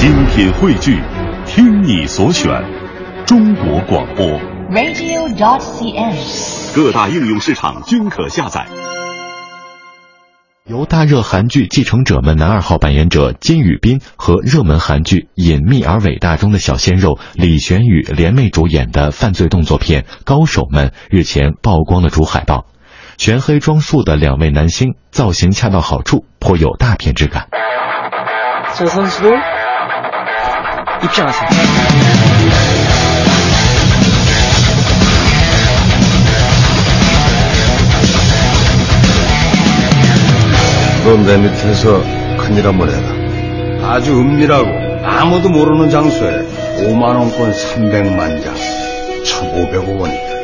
精品汇聚，听你所选，中国广播。radio.cn。各大应用市场均可下载。由大热韩剧《继承者们》男二号扮演者金宇彬和热门韩剧《隐秘而伟大》中的小鲜肉李玄宇联袂主演的犯罪动作片《高手们》日前曝光了主海报，全黑装束的两位男星造型恰到好处，颇有大片质感。 자 선수들 입장하세요. 넌 내 밑에서 큰일 한번 해라. 아주 은밀하고 아무도 모르는 장소에 5만원권 300만 장, 1,500억 원이다.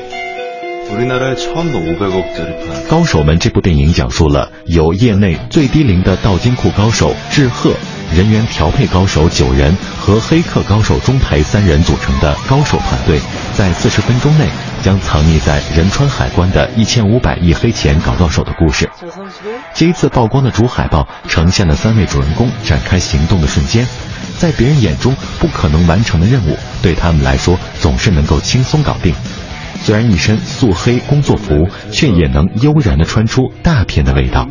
우리나라에 처음으로 500억짜리 판. 高手们这部电影讲述了由业内最低龄的盗金库高手志贺、 人员调配高手九人和黑客高手中培三人组成的高手团队，在四十分钟内将藏匿在仁川海关的一千五百亿黑钱搞到手的故事。这一次曝光的主海报呈现了三位主人公展开行动的瞬间，在别人眼中不可能完成的任务，对他们来说总是能够轻松搞定。虽然一身素黑工作服，却也能悠然地穿出大片的味道。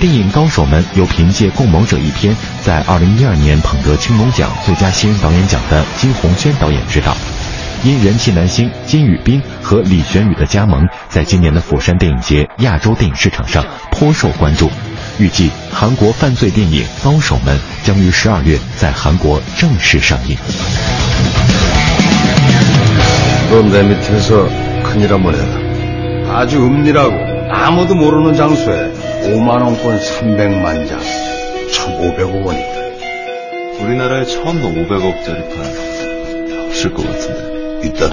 电影《高手们》由凭借《共谋者》一篇，在二零一二年捧得青龙奖最佳新人导演奖的金宏轩导演执导。因人气男星金宇彬和李玄宇的加盟，在今年的釜山电影节亚洲电影市场上颇受关注。预计韩国犯罪电影《高手们》将于十二月在韩国正式上映。 넌 내 밑에서 큰일 한번 해라. 아주 은밀하고 아무도 모르는 장소에 5만원권 300만 장, 1,500억 원이다. 우리나라에 처음으로 500억짜리 판. 없을 것 같은데. 있 다.